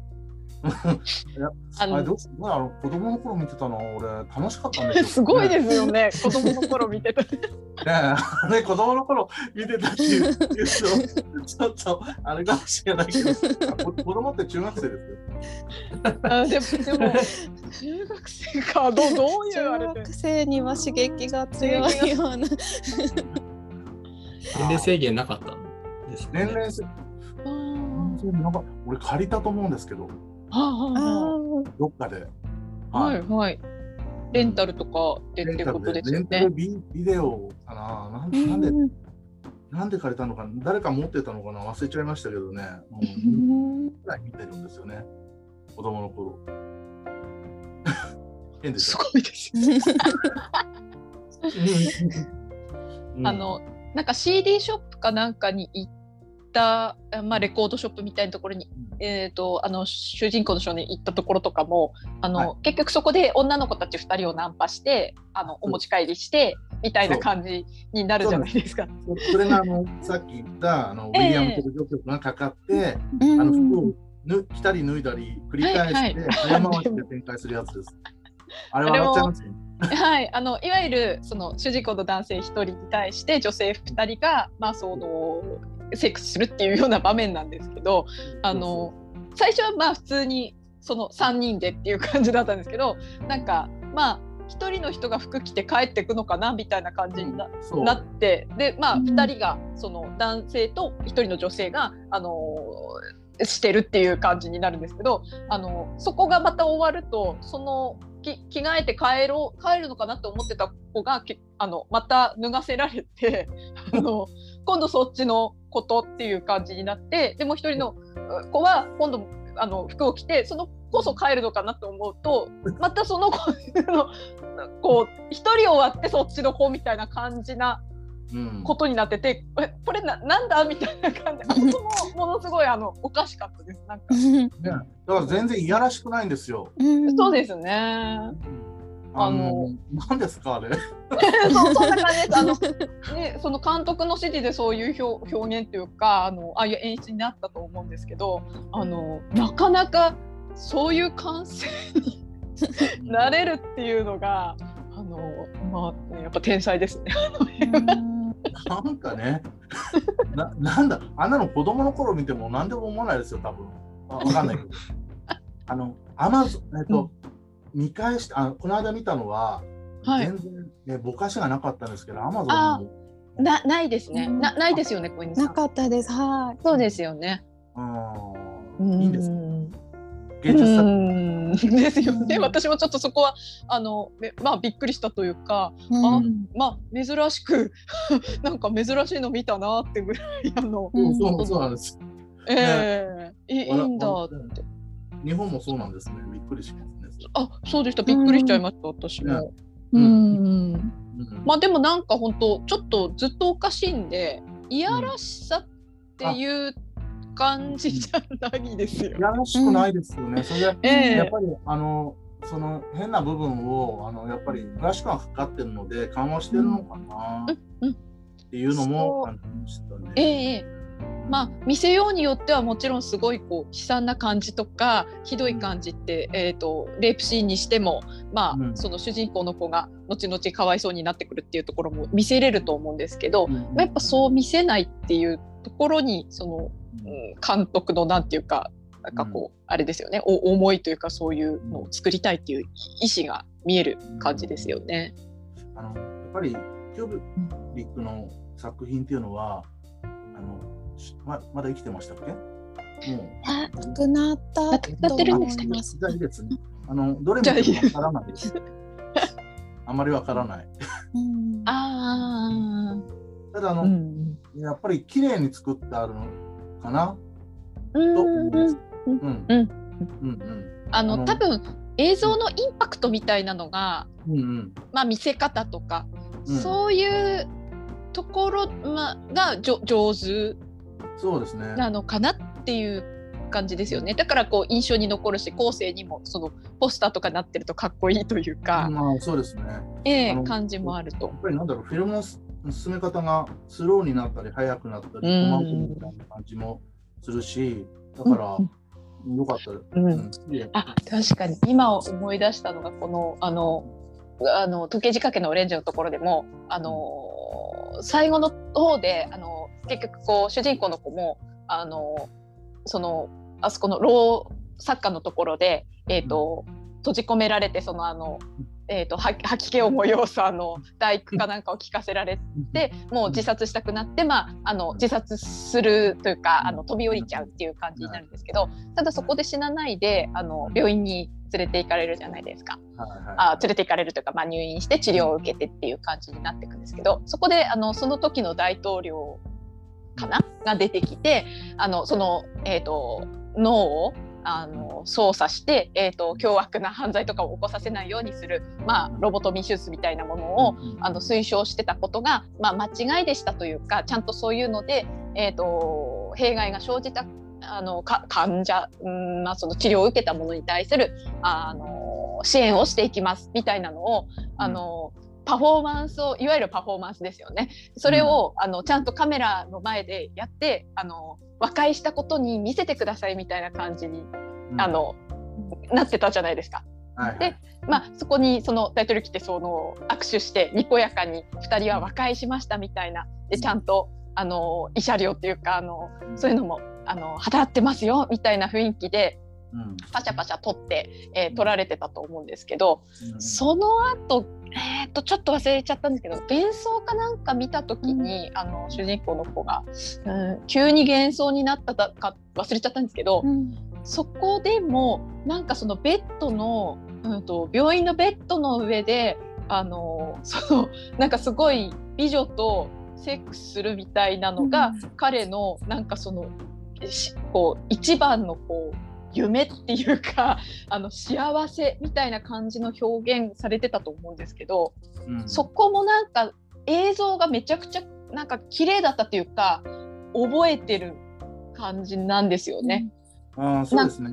あのどうすごいあの子供の頃見てたの俺楽しかったんですよ。すごいですよね。子供の頃見てた。ねえね子供の頃見てたっていう ちょっとあれかもしれないけどこ子供って中学生ですよ。あでもでも中学生かどうどういうあれで？中学。生には刺激が強いような。年齢制限なかったんですかね。年齢制うんなんか俺借りたと思うんですけどどっかで。あはいはい。レンタルとかでってことですよねレンタル。ビビデオかななんなんでなんで借りたのか誰か持ってたのかな忘れちゃいましたけどね。もう2回見てるんですよね。子供の頃。変です。ごいですよ。うん あのなんか CD ショップかなんかに行った、あまあ、レコードショップみたいなところに、えー、とあの主人公の少年行ったところとかもあの、はい。結局そこで女の子たち2人をナンパしてあのお持ち帰りしてみたいな感じになるじゃないですか。そそれがあのさっき言ったあのウィリアム・テレジョ曲がかかって、うあのん服をぬ着たり脱いだり繰り返して、はい。早回しで展開するやつです。あれ笑っちゃいますよ。はい、あのいわゆるその主人公の男性1人に対して女性2人が、まあ、そのセックスするっていうような場面なんですけどあの最初はまあ普通にその3人でっていう感じだったんですけどなんかまあ一人の人が服着て帰ってくのかなみたいな感じにな,、そう。なってでまあうん。2人がその男性と1人の女性があのーしてるっていう感じになるんですけどあのそこがまた終わるとそのき着替えて帰ろう帰るのかなと思ってた子がけあのまた脱がせられて あの今度そっちのことっていう感じになってでもう一人のう子は今度あの服を着てそのこそ帰るのかなと思うとまたその子のこう一人終わってそっちの子みたいな感じなうん。ことになっててえこれななんだみたいな感じあそこもものすごいあのおかしかったですなんか。ね。だから全然いやらしくないんですよ。そうですねあの何ですかあれ？そうそんな感じですあの、ね、その監督の指示でそういう表表現というかあのああいう演出になったと思うんですけどあのなかなかそういう感性に なれるっていうのがあの、まあね、やっぱ天才ですね。なんかね、ななんだ、あんなの子供の頃見ても何でも思わないですよ、多分。あわかんないけど。あの、アマゾン、えっと、見返して、あこの間見たのは、はい全然、ね、ぼかしがなかったんですけど、アマゾン。なないですね。うんなないですよね、小西さ。なんかったです。はい。そうですよね。うんいいんですかうん芸術作うんですよね。うん私もちょっとそこはあのめまあびっくりしたというか、うんまあ珍しく なんか珍しいの見たなってぐらいあの、うんそうそうそうなんです。ええいいいいんだって。日本もそうなんですね。びっくりしますね。あ、そうでした。びっくりしちゃいました、私も。ねううんん。まあでもなんか本当ちょっとずっとおかしいんで、いやらしさっていう感じじゃないですよい。やらしくないですよね。それやっぱりあのその変な部分をあのやっぱりブラシ感がかかってるので緩和してるのかなっていうのも感じましたね。ええええまあ見せようによってはもちろんすごいこう悲惨な感じとかひどい感じって、えー、とレイプシーンにしても、まあうん。その主人公の子が後々かわいそうになってくるっていうところも見せれると思うんですけど、うんまあやっぱそう見せないっていうところにその、うん。監督のなんていうかなんかこう、あれですよね。お思いというかそういうのを作りたいっていう意思が見える感じですよね。あのやっぱりキューブリックの作品っていうのはあのしままだ生きてましたっけ？もうあ亡くなった亡くなってるんですかと思いますじゃあいいですね。あのどれもわからないです。あまりわからない。うん。あただあの、ーうん。やっぱり綺麗に作ってあるのかな？うん。と思います。うん。うん。うんうん。あの多分映像のインパクトみたいなのが、うんうん。まあ、見せ方とか、うん。そういうところ、まあ、がじょ上手そうですね。なのかなっていう感じですよねだからこう印象に残るし後世にもそのポスターとかになってるとかっこいいというか、まあそうですね。ええ感じもあるとやっ。ぱりなんだろう、フィルムのす進め方がスローになったり、速くなったり、うん止まるみたいな感じもするし、だから、よかったです。うんうんあ確かに今思い出したのがこのあのあの時計仕掛けのオレンジのところでもあの最後の方であの結局こう主人公の子もあのそのあそこの老作家のところで、えー、と閉じ込められてそのあの、えー、と吐吐き気を催すあの大工かなんかを聞かせられてもう自殺したくなって、まあ、あの自殺するというかあの飛び降りちゃうっていう感じになるんですけどただそこで死なないであの病院に連れて行かれるじゃないですか。はいはいあ連れて行かれるというか、まあ、入院して治療を受けてっていう感じになっていくんですけどそこであのその時の大統領かなが出てきてあのその、えー、と脳をあの操作して、えー、と凶悪な犯罪とかを起こさせないようにする、まあ、ロボトミー手術みたいなものをあの推奨してたことが、まあ、間違いでしたというかちゃんとそういうので、えー、と弊害が生じたあのか患者、うんまあ、その治療を受けたものに対するあの支援をしていきますみたいなのをあのパフォーマンスをいわゆるパフォーマンスですよね。それを、あのちゃんとカメラの前でやってあの和解したことに見せてくださいみたいな感じに、うん。あのなってたじゃないですか。はいはい。でまあ、そこにそのタイトル来てその握手してにこやかに2人は和解しましたみたいな。でちゃんとあの慰謝料っていうかあのそういうのもあの働ってますよみたいな雰囲気でうんパシャパシャ撮って、えー撮られてたと思うんですけど、うん。その後えー、とちょっと忘れちゃったんですけど幻想かなんか見た時に、あの主人公の子が、うん、急に幻想になったか忘れちゃったんですけど、うん。そこでもなんかそのベッドの、うん、と病院のベッドの上であのそのなんかすごい美女とセックスするみたいなのが、うん。彼のなんかそのしこう一番のこう夢っていうか あの幸せみたいな感じの表現されてたと思うんですけど、うん。そこもなんか映像がめちゃくちゃなんか綺麗だったっていうか覚えてる感じなんですよね。ああそうですね。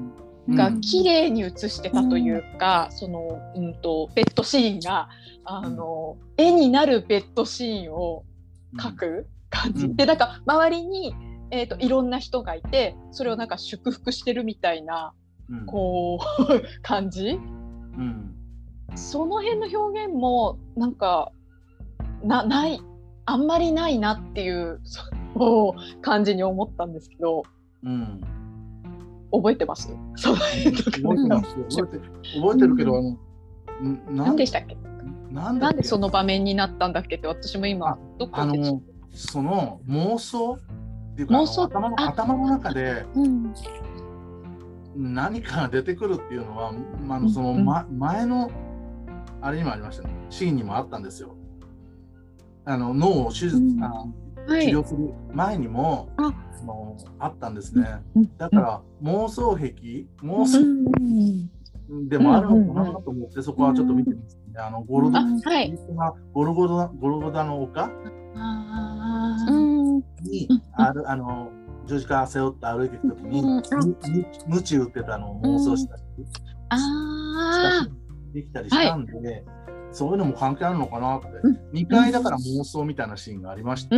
がうん。綺麗に映してたというか、その、うん、とベッドシーンがあの、絵になるベッドシーンを描く感じ、うん。でなんか周りに、えー、といろんな人がいてそれをなんか祝福してるみたいなうん。こう 感じ？うん。その辺の表現もなんかなないあんまりないなっていうそう感じに思ったんですけどうん。覚えてます？覚えてますよ。覚えて覚えてるけどあのん何でしたっけ？なんだっけなんでその場面になったんだっけって私も今どこであのその妄想？っていうか頭のあ頭の中でうん。何かが出てくるっていうのは、まああのその、うん。ま、前のあれにもありましたね。シーンにもあったんですよ。あの脳を手術、うん。あのはい。治療する前にもあ。あのあったんですね。うんだから妄想癖妄う想ん。でもあるのかなと思ってそこはちょっと見てますね。あのゴルゴはい。ゴルゴダの丘あにうんあるあの十字架背負って歩いていくときに、むむ鞭打ってたのを妄想したり、あできたりしたんで、そういうのも関係あるのかなって、うん。2回だから妄想みたいなシーンがありまして。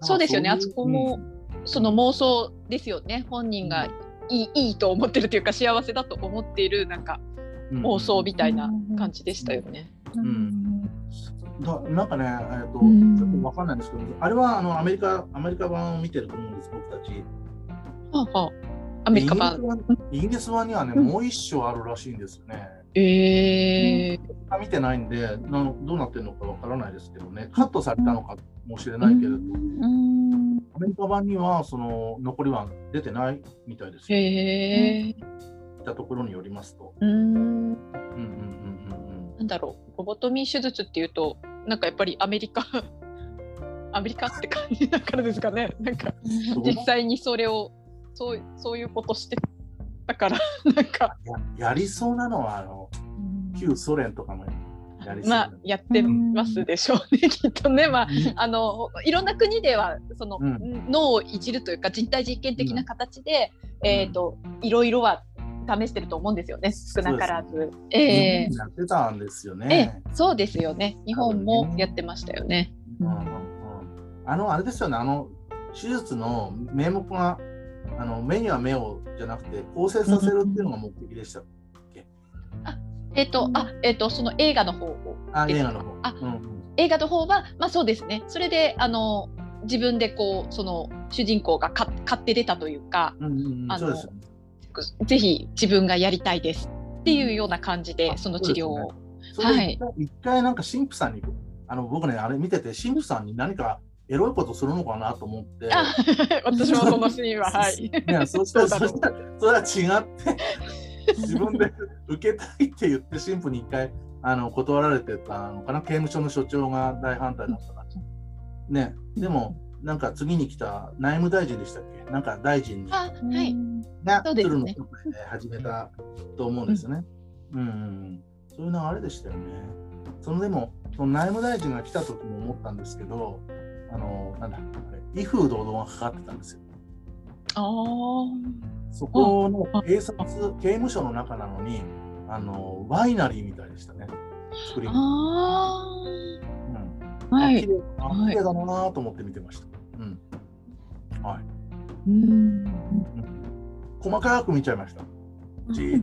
そうですよね。いあそこもその妄想ですよね。本人がいいいいと思ってるというか幸せだと思っているなんかうん。妄想みたいな感じでしたよね。んだなんかね、えっとうんちょっとわかんないんですけど、あれはあのアメリカアメリカ版を見てると思うんです、僕たち。はあはあアメリカ版。イギリス版にはね、うんもう一章あるらしいんですよね。えーあ見てないんでなどうなってるのかわからないですけどね、カットされたのかもしれないけれど、うんアメリカ版にはその残りは出てないみたいですよ。へえ。見たところによりますと。うーん。うんうんうんなんだろう。ロボトミー手術っていうと、なんかやっぱりアメリカ。アメリカって感じだからですかね。なんかうんうん。実際にそれを。そう、そういうことして。たから、なんか。ややりそうなのはあの旧ソ連とかもやりそうなまあ、やってますでしょうね、きっとね。まあ。あのいろんな国ではその、うん脳をいじるというか人体実験的な形で、えー、といろいろは試してると思うんですよね少なからず。え日本やってたんですよええね。えそうですよね日本もやってましたよね。うんあのあれですよねあの手術の名目があの目には目をじゃなくて構成させるっていうのが目的でした。えっ、とあえっ、とその映画の方をあ映画の方。あうん映画の方はまあそうですねそれであの自分でこうその主人公がか買って出たというかうんうんうんあのそうですよね。ぜひ自分がやりたいですっていうような感じであその治療を。それで一回,、なんか神父さんにあの僕ねあれ見てて神父さんに何かエロいことするのかなと思って。あ 私もそのシーンははい。ね、そしたらそしたらそれは違って自分で受けたいって言って神父に一回あの断られてたのかな刑務所の所長が大反対だったから。ねでもなんか次に来た内務大臣でしたっけ？なんか大臣にあはい。がそうですね鶴の始めたと思うんですよね。うん、うんうん、そういう流れでしたよね。そのでもその内務大臣が来た時も思ったんですけどあのなんだあれ威風堂々がかかってたんですよ。ああ。そこの警察、刑務所の中なのに、あの、ワイナリーみたいでしたね。作りが。あうん。あ。はい。あ綺麗だなと思って見てました。うん。はい。うん。細かく見ちゃいました。じ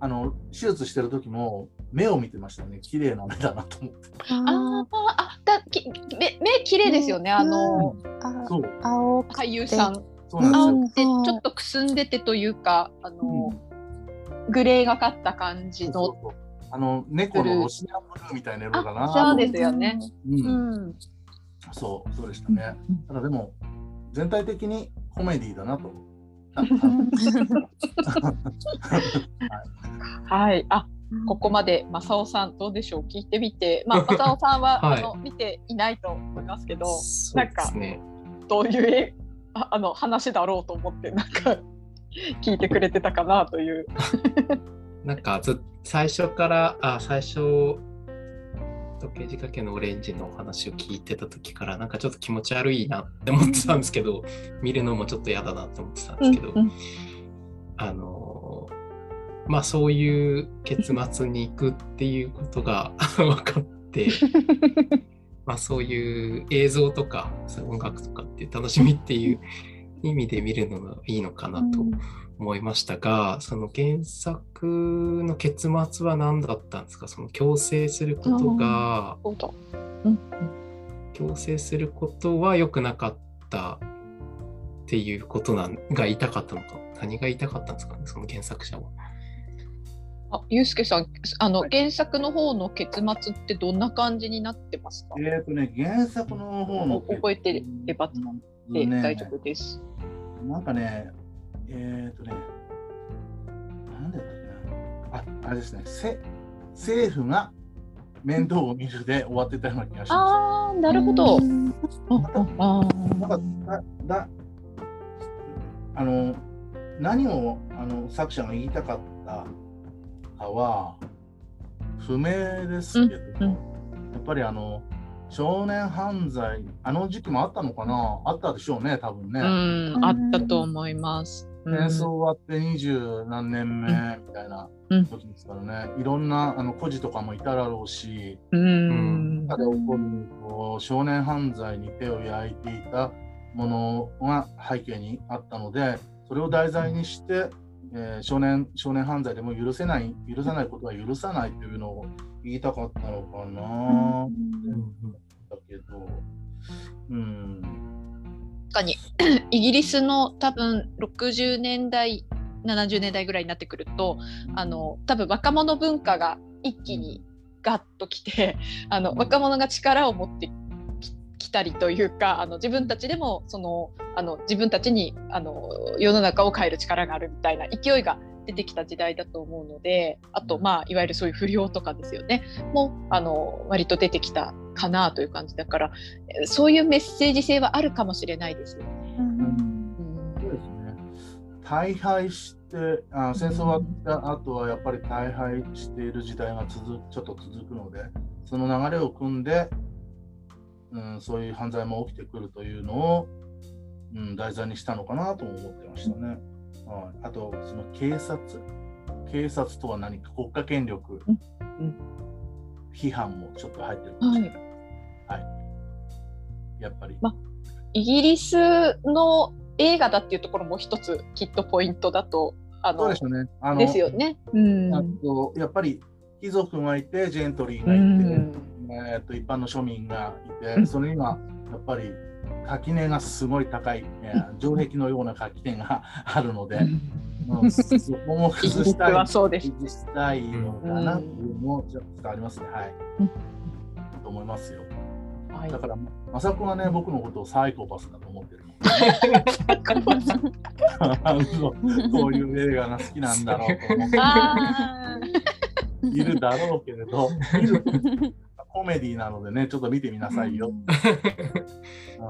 あの、手術してる時も、目を見てましたね。綺麗な目だなと思って。ああ。あ、だ、き、目、目綺麗ですよね。あの、あそう。青く俳優さん。そうなんですちょっとくすんでてというかあの、グレーがかった感じのあの猫のロシアンブルーみたいな色だな。そうですよね。う、うんんそうそうでしたね。ただでも全体的にコメディだなと。あ はいあここまで正雄さんどうでしょう？聞いてみてまあ 正雄さんは、はいあの見ていないと思いますけどそうですね。どういうえああの話だろうと思ってなんか聞いてくれてたかなという。なんかず最初からあ最初時計仕掛けのオレンジのお話を聞いてた時からなんかちょっと気持ち悪いなって思ってたんですけど見るのもちょっと嫌だなって思ってたんですけど、うんうん。あのまあそういう結末に行くっていうことが 分かって まあそういう映像とかそういう音楽とかっていう楽しみっていう意味で見るのがいいのかなと思いましたが、その原作の結末は何だったんですか？その強制することが、そうん強制することは良くなかったっていうことなんが言いたかったのか？何が言いたかったんですか？ねその原作者は。あゆうすけさんあの、はい。原作の方の結末ってどんな感じになってますか、えっ、とね原作の方の覚えてればで、ね。大丈夫です。なんかね、えっ、とね、なんでだっけな。あ、あれですね、せ政府が面倒を見るで終わってたような気がしまああなるほど。うんあす。なんかだだあの何をあの作者が言いたかったかは不明ですけど、うんうんやっぱりあの少年犯罪あの時期もあったのかなあったでしょうね多分ね。うんあったと思います。うん。戦争終わって二十何年目みたいなうん。時ですからね、いろんなあの孤児とかもいただろうし、うん。中で起こるこう少年犯罪に手を焼いていたものが背景にあったので、それを題材にして、えー少年少年犯罪でも許せない許さないことは許さないというのを言いたかったのかな、だけど、うん、確かに。イギリスの多分60年代70年代ぐらいになってくるとあの多分若者文化が一気にガッときて あの若者が力を持ってきたりというかあの自分たちでもそのあの自分たちにあの世の中を変える力があるみたいな勢いが出てきた時代だと思うのであとまあいわゆるそういう不良とかですよね。もあの割と出てきたかなという感じだからえそういうメッセージ性はあるかもしれないですよね。うん。そうですね。大敗して、あ戦争終わった後はやっぱり大敗している時代が続ちょっと続くので、その流れを組んで、うん、そういう犯罪も起きてくるというのを、うん、題材にしたのかなとも思ってましたね。はい、あと、その警察、警察とは何か？国家権力。うん。うん批判もちょっと入ってるかもしれない。はい。やっぱり。まイギリスの映画だっていうところも一つきっとポイントだとあのそうでしょうね。あのですよね。うんあとやっぱり貴族がいて、ジェントリーうがいて、んえー、と一般の庶民がいて、うんそれにはやっぱり垣根がすごい高い、えー城壁のような垣根があるので、うんそこも崩したいはそうです。崩したいのかなっていうのもちょっとありますね。はい。うんと思いますよ。はいだから、まさくはね、僕のことをサイコパスだと思ってるの。あのこういう映画が好きなんだろうと思っているだろうけれど、コメディなのでね、ちょっと見てみなさいよ。うん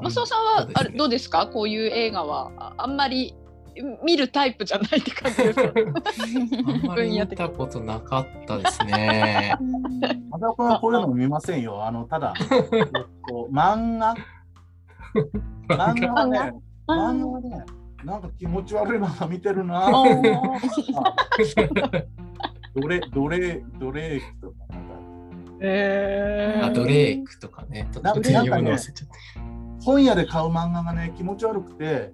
マサオさんはあれどうですか？こういう映画はああんまり見るタイプじゃないって感じですかあんまり見たことなかったですね。またこはこういうのも見ませんよ。あのただ、えっと漫画？漫画はね、漫画？はね、なんか気持ち悪い漫画見てるな。あードレドレドレークとかなんかえーあドレイクとかね。ちょっとなんか読むの忘れちゃった。本屋で買う漫画がね、気持ち悪くて、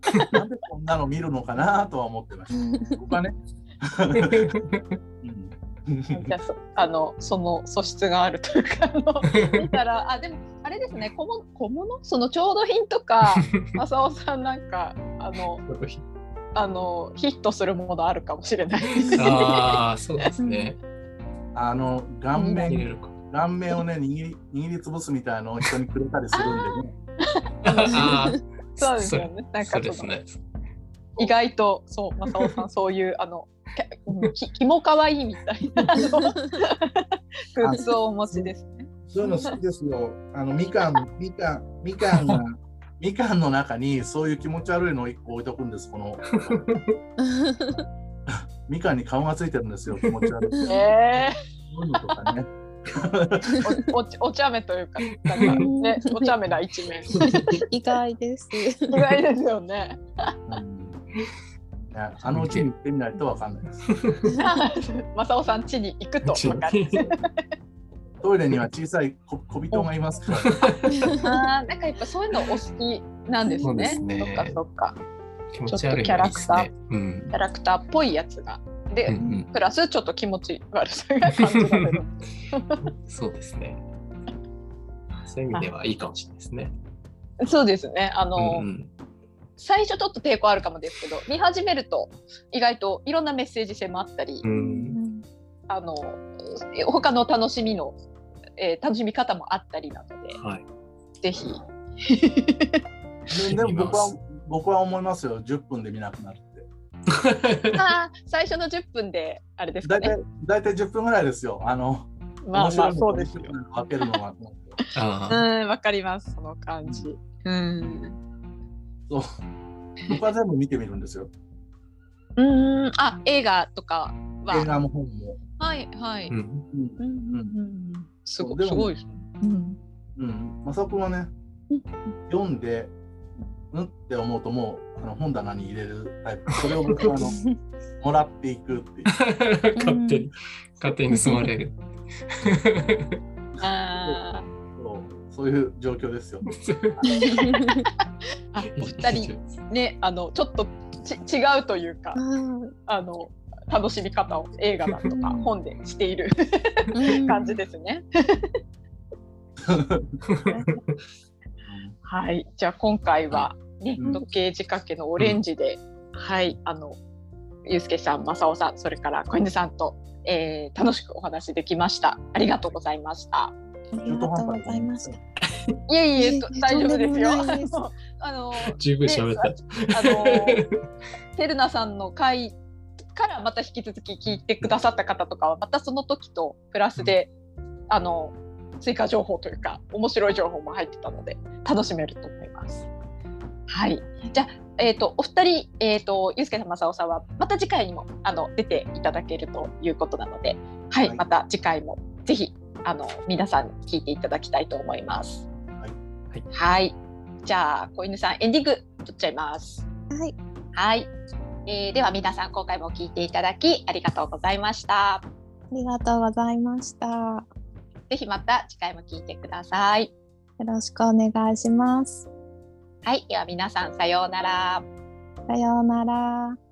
なんでこんなの見るのかなとは思ってました。僕はね。うんじゃあそあのその素質があるというかあの 見たらあでもああれですね小物小物？その調度品とか 正雄さんなんかあのあのヒットするものあるかもしれないですね。ああ、そうですね。あの顔面。顔面をね握り握りつぶすみたいのを人にくれたりするんでね。そうですよね。なんかそのですね。意外とそう正雄さん そういうあのきき気も可愛いみたいな グッズをお持ちですね。そういうの好きですよ。あのみかんみかんみかんが みかんの中にそういう気持ち悪いのを一個置いとくんです。このみかんに顔がついてるんですよ。気持ち悪い。そうえいうのとかね。ー、おおお茶目というかなんかねお茶目な一面 意外です。意外ですよね。あのうちに行ってみないとわかんないです。正雄さん家に行くと分かる。トイレには小さい小小人がいますから、ああなんかやっぱそういうのお好きなんですそうでね。すねそっかそっか。気持ち悪いのいいですね。うんキャラクターっぽいやつが。で、うんうん。プラスちょっと気持ち悪さが感じられる。そうですね。そういう意味ではいいかもしれないですね。そうですね。あの、うんうん最初ちょっと抵抗あるかもですけど、見始めると意外といろんなメッセージ性もあったり、うんあの他の楽しみの、えー楽しみ方もあったりなので、はい。ぜひ。ででも僕は僕は思いますよ、10分で見なくなる。最初の10分であれですかね大体。大体10分ぐらいですよ。あの、まあまあ面白いのとそうですよ。分けるのが。ああ、うん、わかります。その感じ。うん。そう僕は全部見てみるんですよ。うん、あ、映画とかは。映画も本も。はいはい。うん。うんうんうんうんすごそうでもいすごいですね。うん。うん、まさくんはねうん、読んで、うん？って思うともうあの本棚に入れるタイプ。それを僕はあの もらっていくっていう。勝手に、勝手に盗まれる。あそうそういう状況ですよ。お二人ね、あのちょっとち違うというか、あの楽しみ方を映画だとかうん本でしているうん 感じですね。はい、じゃあ今回はね、うん時計仕掛けのオレンジで、はい、あのゆうすけさん、まさおさん、それから小犬さんと、えー楽しくお話できました。ありがとうございました。ありがとうございました。いえいえ、大丈夫ですよ。あのあの十分喋った。あのてるなさんの回からまた引き続き聞いてくださった方とかはまたその時とプラスで、あの追加情報というか面白い情報も入ってたので楽しめると思います。はい、じゃあ、えー、とお二人、えー、とゆうすけさん正雄さんはまた次回にもあの出ていただけるということなので、はいはいまた次回もぜひあの皆さんに聞いていただきたいと思います。はいはいはい、じゃあ小犬さんエンディング取っちゃいます。はい、はい、えーでは皆さん今回も聞いていただきありがとうございました。ありがとうございました。よぜひまた次回も聞いてください。ろしくお願いします。はい、では皆さんさようなら。さようなら。